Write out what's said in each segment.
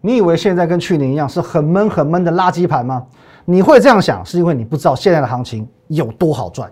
你以为现在跟去年一样是很闷很闷的垃圾盘吗？你会这样想，是因为你不知道现在的行情有多好赚。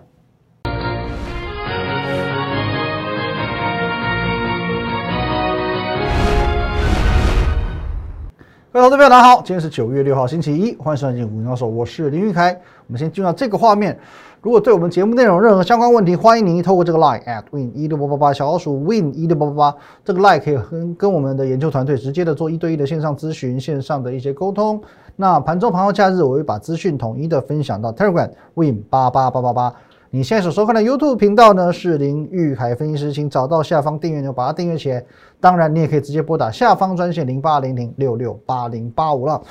各位投资朋友，大家好，今天是九月六号，星期一，欢迎收看《股票手》，我是林玉凯。我们先进入到这个画面。如果对我们节目内容任何相关问题，欢迎您透过这个 line at win 一六八八八小老鼠 win 一六八八八这个 line 可以跟跟我们的研究团队直接的做一对一的线上咨询，线上的一些沟通。那盘中、盘后、假日，我会把资讯统一的分享到 Telegram win 八八八八八。你现在所收看的 YouTube 频道呢是林玉凯分析师，请找到下方订阅钮，把它订阅起来。当然，你也可以直接拨打下方专线零八零零六六八零八五了。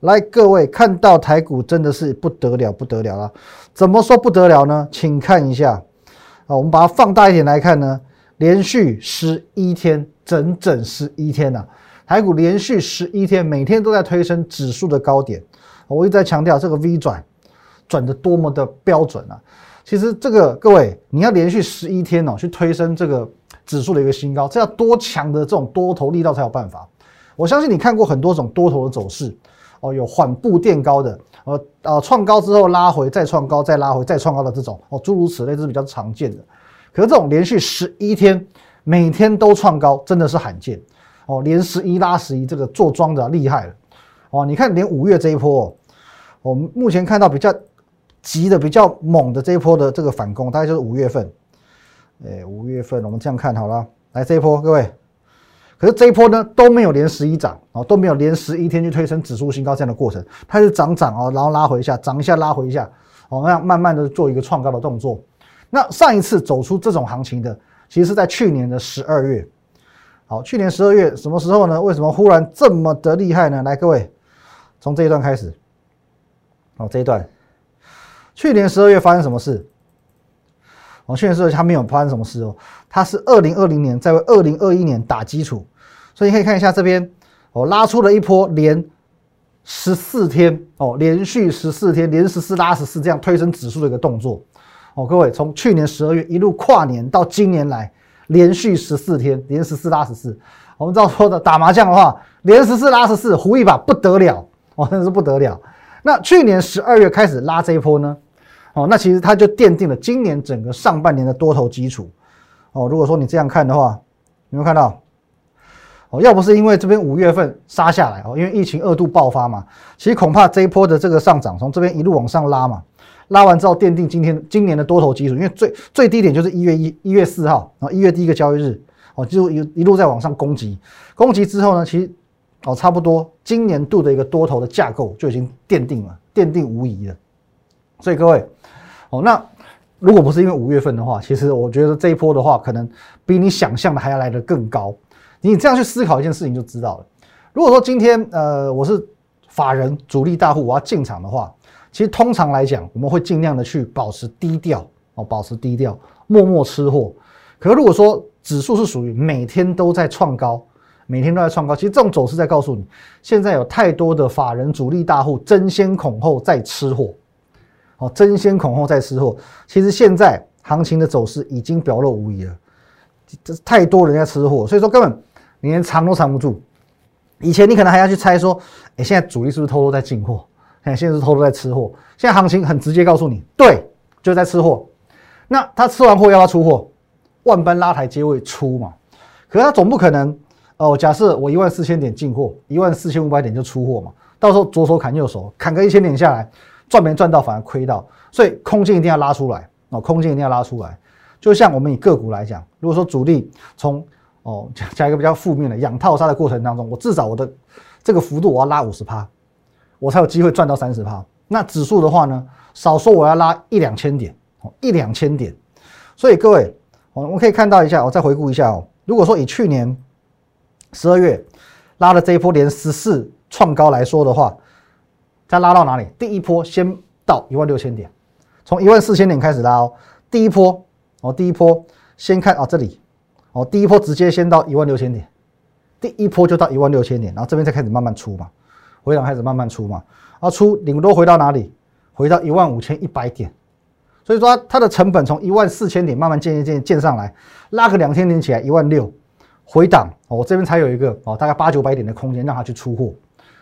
来，各位看到台股真的是不得了，不得了了。怎么说不得了呢？请看一下啊，我们把它放大一点来看呢，连续十一天，整整十一天呐，台股连续十一天，每天都在推升指数的高点。我一直在强调这个 V 转转的多么的标准啊！其实这个各位，你要连续十一天哦，去推升这个指数的一个新高，这要多强的这种多头力道才有办法。我相信你看过很多种多头的走势。哦，有缓步垫高的，呃呃，创高之后拉回，再创高，再拉回，再创高的这种，哦，诸如此类，这是比较常见的。可是这种连续十一天，每天都创高，真的是罕见。哦，连十一拉十一，这个做庄的厉害了。哦，你看连五月这一波，我们目前看到比较急的、比较猛的这一波的这个反攻，大概就是五月份。哎，五月份我们这样看好了，来这一波，各位。可是这一波呢都没有连十一涨哦，都没有连十一天去推升指数新高这样的过程，它是涨涨哦，然后拉回一下，涨一下拉回一下，哦，那样慢慢的做一个创高的动作。那上一次走出这种行情的，其实是在去年的十二月。好，去年十二月什么时候呢？为什么忽然这么的厉害呢？来，各位，从这一段开始。哦，这一段，去年十二月发生什么事？哦，去年十二月它没有发生什么事哦。它是二零二零年在为二零二一年打基础，所以你可以看一下这边，哦，拉出了一波连十四天哦，连续十四天连十四拉十四这样推升指数的一个动作，哦，各位从去年十二月一路跨年到今年来，连续十四天连十四拉十四，我们知道说的打麻将的话，连十四拉十四胡一把不得了哦，真的是不得了。那去年十二月开始拉这一波呢，哦，那其实它就奠定了今年整个上半年的多头基础。哦，如果说你这样看的话，有没有看到？哦，要不是因为这边五月份杀下来哦，因为疫情二度爆发嘛，其实恐怕这一波的这个上涨从这边一路往上拉嘛，拉完之后奠定今天今年的多头基础，因为最最低点就是一月一一月四号，然后一月第一个交易日，哦，就一一路在往上攻击，攻击之后呢，其实哦差不多今年度的一个多头的架构就已经奠定了，奠定无疑了。所以各位，哦那。如果不是因为五月份的话，其实我觉得这一波的话，可能比你想象的还要来得更高。你这样去思考一件事情就知道了。如果说今天呃我是法人主力大户，我要进场的话，其实通常来讲，我们会尽量的去保持低调哦，保持低调，默默吃货。可是如果说指数是属于每天都在创高，每天都在创高，其实这种走势在告诉你，现在有太多的法人主力大户争先恐后在吃货。哦，争先恐后在吃货。其实现在行情的走势已经表露无遗了，这太多人在吃货，所以说根本你连藏都藏不住。以前你可能还要去猜说，哎，现在主力是不是偷偷在进货？看现在是偷偷在吃货。现在行情很直接告诉你，对，就在吃货。那他吃完货要不要出货？万般拉抬皆为出嘛。可是他总不可能哦。假设我一万四千点进货，一万四千五百点就出货嘛。到时候左手砍右手，砍个一千点下来。赚没赚到反而亏到，所以空间一定要拉出来哦，空间一定要拉出来。就像我们以个股来讲，如果说主力从哦加一个比较负面的养套杀的过程当中，我至少我的这个幅度我要拉五十趴，我才有机会赚到三十趴。那指数的话呢，少说我要拉一两千点哦，一两千点。所以各位，我们可以看到一下，我再回顾一下哦。如果说以去年十二月拉的这一波连十四创高来说的话，再拉到哪里？第一波先到一万六千点，从一万四千点开始拉哦。第一波哦，第一波先看啊这里哦，第一波直接先到一万六千点，第一波就到一万六千点，然后这边再开始慢慢出嘛，回档开始慢慢出嘛，然后出顶多回到哪里？回到一万五千一百点，所以说它的成本从一万四千点慢慢渐渐渐渐上来，拉个两千点起来一万六，回档哦，这边才有一个哦，大概八九百点的空间让它去出货，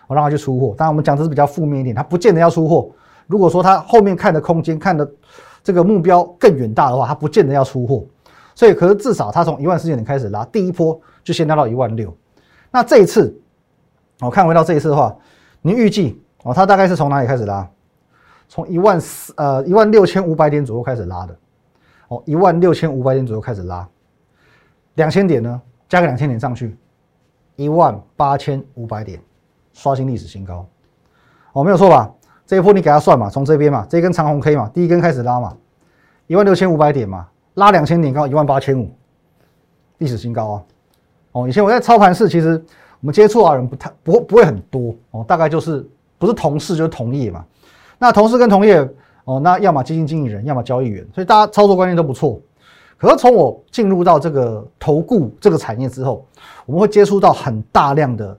我让它去出货。当然我们讲的是比较负面一点，它不见得要出货。如果说它后面看的空间看的这个目标更远大的话，它不见得要出货。所以可是至少它从一万四千点开始拉，第一波就先拉到一万六。那这一次，我看回到这一次的话，你预计哦，它大概是从哪里开始拉？从一万四呃一万六千五百点左右开始拉的，哦，一万六千五百点左右开始拉，两千点呢？加个两千点上去，一万八千五百点，刷新历史新高，哦，没有错吧？这一波你给它算嘛，从这边嘛，这一根长红 K 嘛，第一根开始拉嘛，一万六千五百点嘛，拉两千点到一万八千五，历史新高啊！哦，以前我在操盘室，其实我们接触的人不太不不会很多哦，大概就是不是同事就是同业嘛。那同事跟同业哦，那要么基金经理人，要么交易员，所以大家操作观念都不错。可是从我进入到这个投顾这个产业之后，我们会接触到很大量的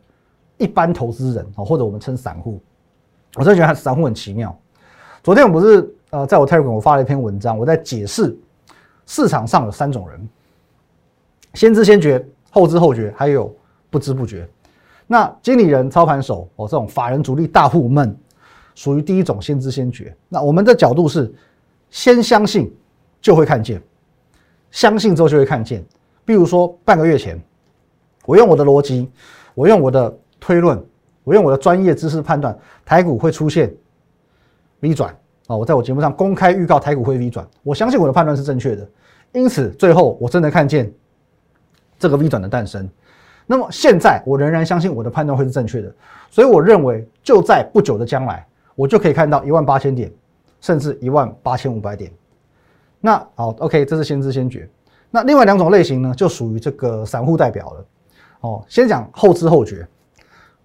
一般投资人哦，或者我们称散户。我真的觉得散户很奇妙。昨天我不是呃，在我 Telegram 我发了一篇文章，我在解释市场上有三种人：先知先觉、后知后觉，还有不知不觉。那经理人、操盘手哦，这种法人主力大户们，属于第一种先知先觉。那我们的角度是先相信就会看见。相信之后就会看见，比如说半个月前，我用我的逻辑，我用我的推论，我用我的专业知识判断，台股会出现 V 转啊！我在我节目上公开预告台股会 V 转，我相信我的判断是正确的，因此最后我真的看见这个 V 转的诞生。那么现在我仍然相信我的判断会是正确的，所以我认为就在不久的将来，我就可以看到一万八千点，甚至一万八千五百点。那好，OK，这是先知先觉。那另外两种类型呢，就属于这个散户代表了。哦，先讲后知后觉。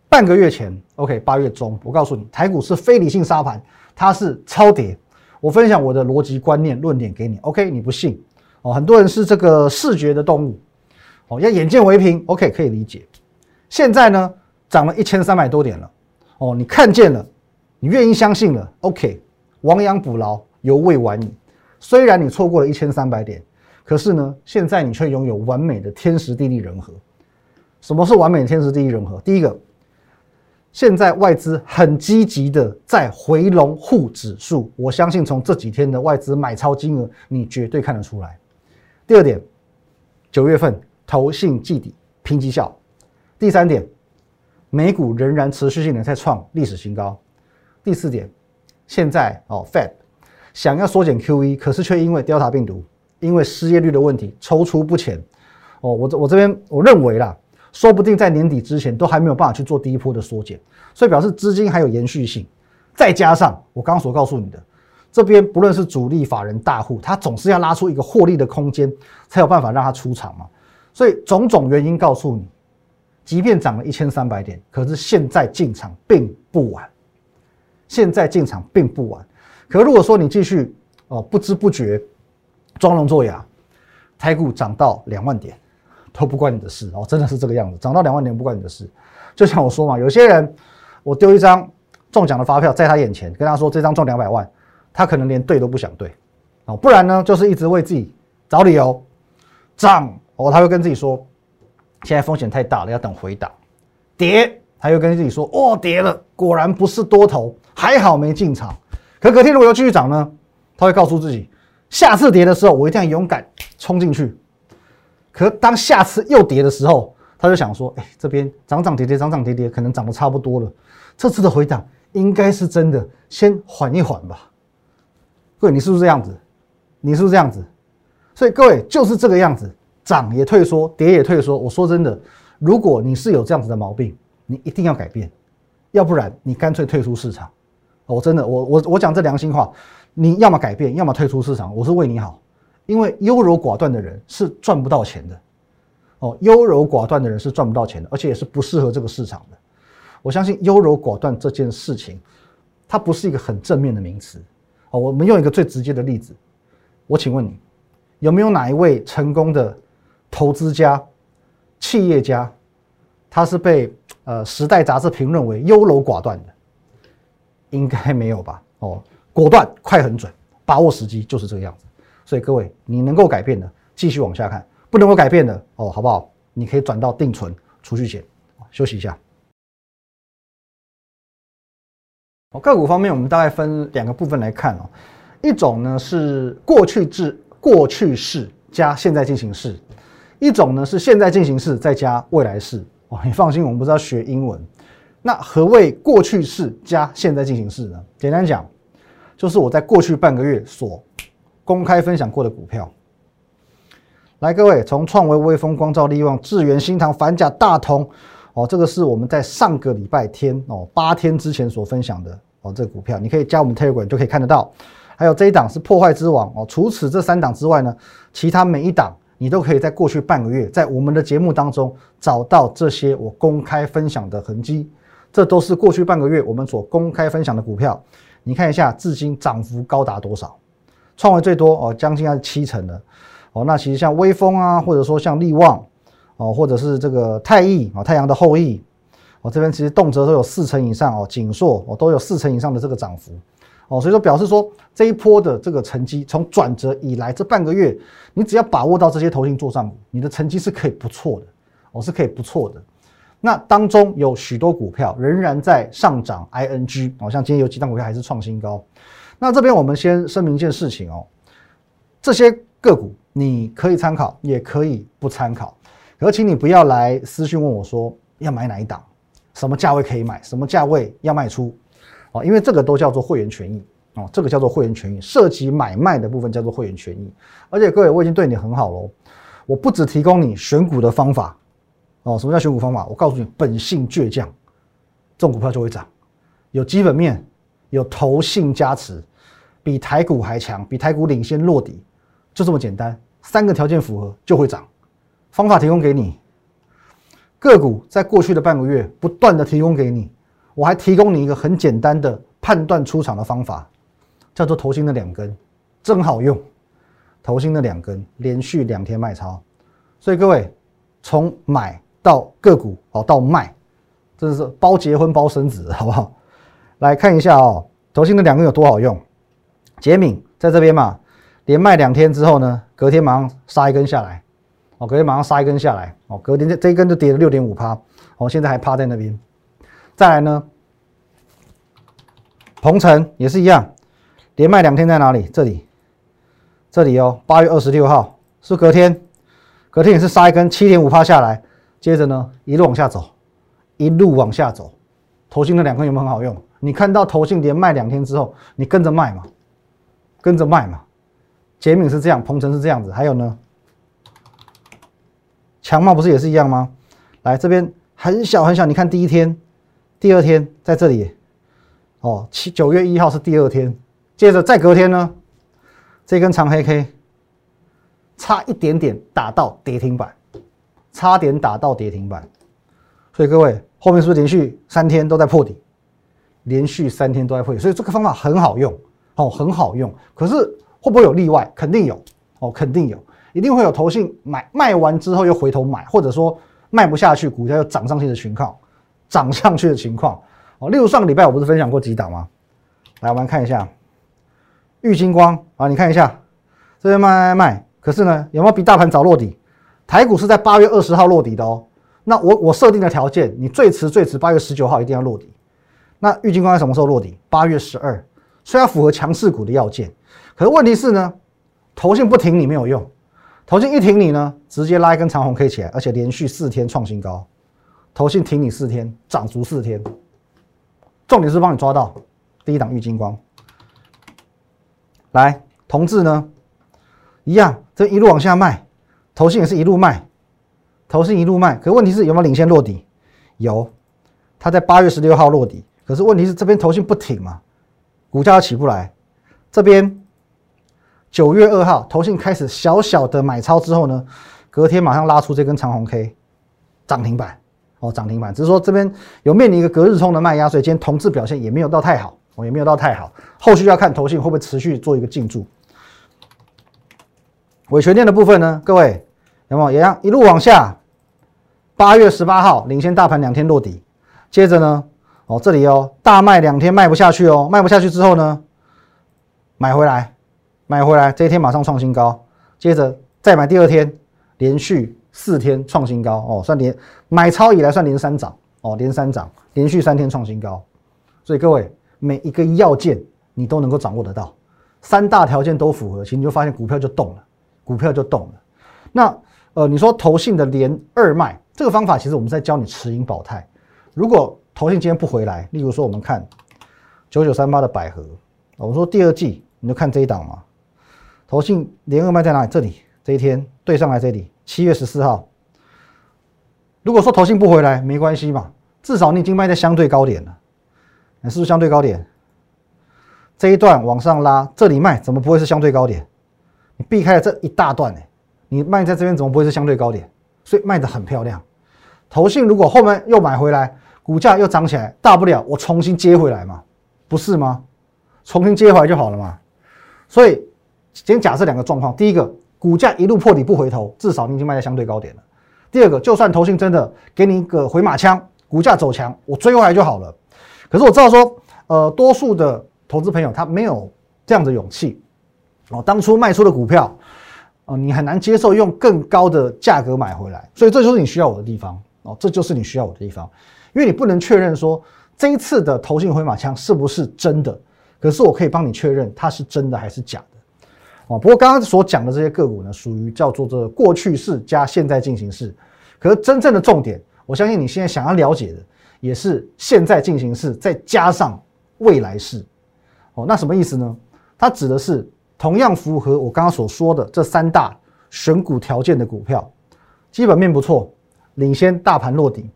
半个月前，OK，八月中，我告诉你，台股是非理性沙盘，它是超跌。我分享我的逻辑观念论点给你，OK，你不信？哦，很多人是这个视觉的动物，哦，要眼见为凭，OK，可以理解。现在呢，涨了一千三百多点了，哦，你看见了，你愿意相信了，OK，亡羊补牢，犹未晚矣。虽然你错过了一千三百点，可是呢，现在你却拥有完美的天时地利人和。什么是完美的天时地利人和？第一个，现在外资很积极的在回笼护指数，我相信从这几天的外资买超金额，你绝对看得出来。第二点，九月份投信季底拼绩效。第三点，美股仍然持续性的在创历史新高。第四点，现在哦，Fed。想要缩减 QE，可是却因为 Delta 病毒，因为失业率的问题踌躇不前。哦，我这我这边我认为啦，说不定在年底之前都还没有办法去做第一波的缩减，所以表示资金还有延续性。再加上我刚刚所告诉你的，这边不论是主力法人大户，他总是要拉出一个获利的空间，才有办法让他出场嘛。所以种种原因告诉你，即便涨了一千三百点，可是现在进场并不晚。现在进场并不晚。可如果说你继续哦不知不觉装聋作哑，台股涨到两万点都不关你的事哦，真的是这个样子，涨到两万点不关你的事。就像我说嘛，有些人我丢一张中奖的发票在他眼前，跟他说这张中两百万，他可能连对都不想对哦，不然呢就是一直为自己找理由涨哦，他会跟自己说现在风险太大了，要等回档跌，他又跟自己说哦跌了，果然不是多头，还好没进场。可隔天如果要继续涨呢？他会告诉自己，下次跌的时候我一定要勇敢冲进去。可当下次又跌的时候，他就想说：“哎，这边涨涨跌跌，涨涨跌跌，可能涨得差不多了。这次的回档应该是真的，先缓一缓吧。”各位，你是不是这样子？你是不是这样子？所以各位就是这个样子，涨也退缩，跌也退缩。我说真的，如果你是有这样子的毛病，你一定要改变，要不然你干脆退出市场。我真的，我我我讲这良心话，你要么改变，要么退出市场。我是为你好，因为优柔寡断的人是赚不到钱的。哦，优柔寡断的人是赚不到钱的，而且也是不适合这个市场的。我相信优柔寡断这件事情，它不是一个很正面的名词。哦，我们用一个最直接的例子，我请问你，有没有哪一位成功的投资家、企业家，他是被呃《时代》杂志评论为优柔寡断的？应该没有吧？哦，果断、快、很准，把握时机就是这个样子。所以各位，你能够改变的，继续往下看；不能够改变的，哦，好不好？你可以转到定存储蓄险。休息一下。哦，个股方面，我们大概分两个部分来看哦。一种呢是过去制、过去式加现在进行式；一种呢是现在进行式再加未来式。哦，你放心，我们不是要学英文。那何谓过去式加现在进行式呢？简单讲，就是我在过去半个月所公开分享过的股票。来，各位，从创维、微风、光照、利旺、智源、新唐、反甲、大同，哦，这个是我们在上个礼拜天哦八天之前所分享的哦，这个股票你可以加我们 Telegram 就可以看得到。还有这一档是破坏之王哦。除此这三档之外呢，其他每一档你都可以在过去半个月在我们的节目当中找到这些我公开分享的痕迹。这都是过去半个月我们所公开分享的股票，你看一下至今涨幅高达多少？创维最多哦，将近要七成的哦。那其实像微风啊，或者说像力旺哦，或者是这个太易啊，太阳的后裔哦，这边其实动辄都有四成以上哦，锦硕哦都有四成以上的这个涨幅哦。所以说表示说这一波的这个成绩，从转折以来这半个月，你只要把握到这些投信做上，你的成绩是可以不错的哦，是可以不错的。那当中有许多股票仍然在上涨，ing 哦，像今天有几档股票还是创新高。那这边我们先声明一件事情哦，这些个股你可以参考，也可以不参考。可请你不要来私讯问我说要买哪一档，什么价位可以买，什么价位要卖出哦，因为这个都叫做会员权益哦，这个叫做会员权益，涉及买卖的部分叫做会员权益。而且各位，我已经对你很好喽，我不只提供你选股的方法。哦，什么叫选股方法？我告诉你，本性倔强，这种股票就会涨，有基本面，有投信加持，比台股还强，比台股领先落底，就这么简单，三个条件符合就会涨。方法提供给你，个股在过去的半个月不断的提供给你，我还提供你一个很简单的判断出场的方法，叫做投信的两根，真好用，投信的两根连续两天卖超，所以各位从买。到个股哦，到卖，真的是包结婚包生子，好不好？来看一下哦，头新的两根有多好用。杰敏在这边嘛，连卖两天之后呢，隔天马上杀一根下来，哦，隔天马上杀一根下来，哦，隔天这这一根就跌了六点五趴，哦，现在还趴在那边。再来呢，鹏程也是一样，连卖两天在哪里？这里，这里哦，八月二十六号是隔天，隔天也是杀一根七点五趴下来。接着呢，一路往下走，一路往下走，头信的两根有没有很好用？你看到头信连卖两天之后，你跟着卖嘛，跟着卖嘛。杰敏是这样，鹏程是这样子，还有呢，强茂不是也是一样吗？来这边很小很小，你看第一天、第二天在这里，哦，七九月一号是第二天，接着再隔天呢，这根长黑 K 差一点点打到跌停板。差点打到跌停板，所以各位后面是不是连续三天都在破底？连续三天都在破底，所以这个方法很好用哦，很好用。可是会不会有例外？肯定有哦，肯定有，一定会有投信买卖完之后又回头买，或者说卖不下去，股价又涨上去的情况，涨上去的情况哦。例如上个礼拜我不是分享过几档吗？来，我们看一下玉金光啊，你看一下这边卖卖卖，可是呢有没有比大盘早落底？台股是在八月二十号落底的哦，那我我设定的条件，你最迟最迟八月十九号一定要落底。那玉金光在什么时候落底？八月十二，虽然符合强势股的要件，可是问题是呢，头信不停你没有用，头信一停你呢，直接拉一根长红 K 起来，而且连续四天创新高，头信停你四天，涨足四天，重点是帮你抓到第一档玉金光。来，同志呢，一样，这一路往下卖。投信也是一路卖，投信一路卖，可问题是有没有领先落底？有，它在八月十六号落底，可是问题是这边投信不挺嘛，股价起不来。这边九月二号投信开始小小的买超之后呢，隔天马上拉出这根长红 K，涨停板哦，涨停板。只是说这边有面临一个隔日冲的卖压，所以今天同质表现也没有到太好，哦，也没有到太好。后续要看投信会不会持续做一个进驻。尾权店的部分呢，各位。有没有一样一路往下？八月十八号领先大盘两天落底，接着呢，哦这里哦大卖两天卖不下去哦，卖不下去之后呢，买回来，买回来这一天马上创新高，接着再买第二天，连续四天创新高哦，算连买超以来算连三涨哦，连三涨，连续三天创新高。所以各位每一个要件你都能够掌握得到，三大条件都符合，其实你就发现股票就动了，股票就动了。那呃，你说投信的连二卖这个方法，其实我们在教你持盈保泰。如果投信今天不回来，例如说我们看九九三八的百合，我们说第二季你就看这一档嘛。投信连二卖在哪里？这里这一天对上来这里，七月十四号。如果说投信不回来，没关系嘛，至少你已经卖在相对高点了。你是不是相对高点？这一段往上拉，这里卖怎么不会是相对高点？你避开了这一大段呢？你卖在这边怎么不会是相对高点？所以卖的很漂亮。投信如果后面又买回来，股价又涨起来，大不了我重新接回来嘛，不是吗？重新接回来就好了嘛。所以先假设两个状况：第一个，股价一路破底不回头，至少你已经卖在相对高点了；第二个，就算投信真的给你一个回马枪，股价走强，我追回来就好了。可是我知道说，呃，多数的投资朋友他没有这样的勇气哦。当初卖出的股票，哦，你很难接受用更高的价格买回来，所以这就是你需要我的地方哦，这就是你需要我的地方，因为你不能确认说这一次的投信回马枪是不是真的，可是我可以帮你确认它是真的还是假的哦。不过刚刚所讲的这些个股呢，属于叫做这过去式加现在进行式，可是真正的重点，我相信你现在想要了解的。也是现在进行式，再加上未来式，哦，那什么意思呢？它指的是同样符合我刚刚所说的这三大选股条件的股票，基本面不错，领先大盘落底，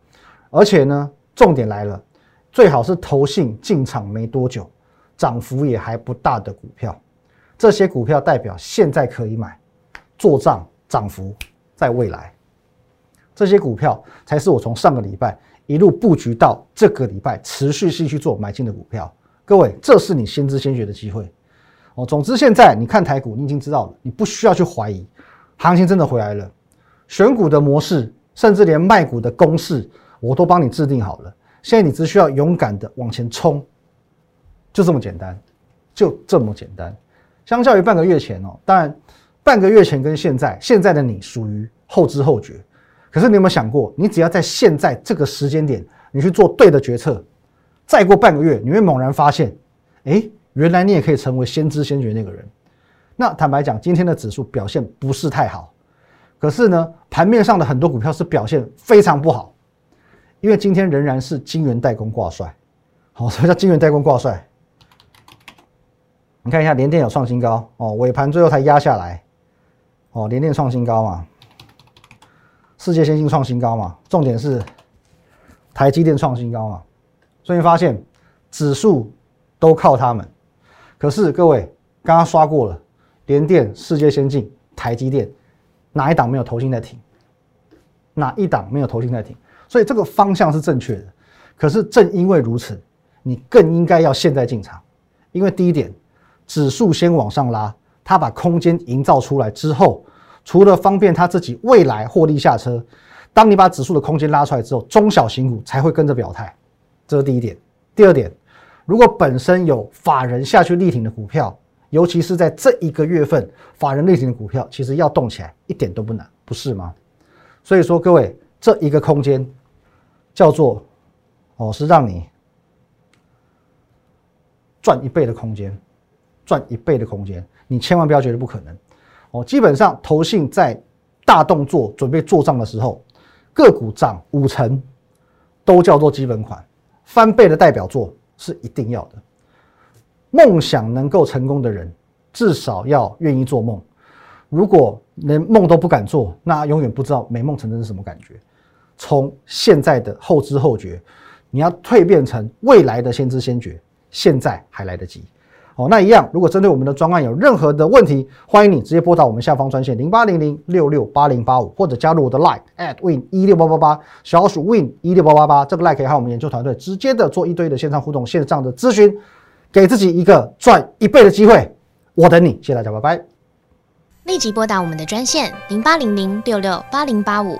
而且呢，重点来了，最好是投信进场没多久，涨幅也还不大的股票，这些股票代表现在可以买，做账涨幅在未来，这些股票才是我从上个礼拜。一路布局到这个礼拜，持续性去做买进的股票，各位，这是你先知先觉的机会哦。总之，现在你看台股，你已经知道了，你不需要去怀疑，行情真的回来了。选股的模式，甚至连卖股的公式，我都帮你制定好了。现在你只需要勇敢的往前冲，就这么简单，就这么简单。相较于半个月前哦，当然，半个月前跟现在，现在的你属于后知后觉。可是你有没有想过，你只要在现在这个时间点，你去做对的决策，再过半个月，你会猛然发现，哎，原来你也可以成为先知先觉那个人。那坦白讲，今天的指数表现不是太好，可是呢，盘面上的很多股票是表现非常不好，因为今天仍然是金元代工挂帅。好，什么叫金元代工挂帅？你看一下，联电有创新高哦，尾盘最后才压下来，哦，联电创新高嘛。世界先进创新高嘛，重点是台积电创新高嘛，所以发现指数都靠他们。可是各位刚刚刷过了，联电、世界先进、台积电，哪一档没有投信在停？哪一档没有投信在停？所以这个方向是正确的。可是正因为如此，你更应该要现在进场，因为第一点，指数先往上拉，它把空间营造出来之后。除了方便他自己未来获利下车，当你把指数的空间拉出来之后，中小型股才会跟着表态，这是第一点。第二点，如果本身有法人下去力挺的股票，尤其是在这一个月份，法人力挺的股票，其实要动起来一点都不难，不是吗？所以说，各位，这一个空间叫做哦，是让你赚一倍的空间，赚一倍的空间，你千万不要觉得不可能。哦，基本上投信在大动作准备做账的时候，个股涨五成都叫做基本款，翻倍的代表作是一定要的。梦想能够成功的人，至少要愿意做梦。如果连梦都不敢做，那永远不知道美梦成真是什么感觉。从现在的后知后觉，你要蜕变成未来的先知先觉，现在还来得及。哦，那一样，如果针对我们的专案有任何的问题，欢迎你直接拨打我们下方专线零八零零六六八零八五，或者加入我的 Line at win 一六八八八，小鼠 win 一六八八八，这个 Line 可以和我们研究团队直接的做一堆的线上互动、线上的咨询，给自己一个赚一倍的机会。我等你，谢谢大家，拜拜。立即拨打我们的专线零八零零六六八零八五。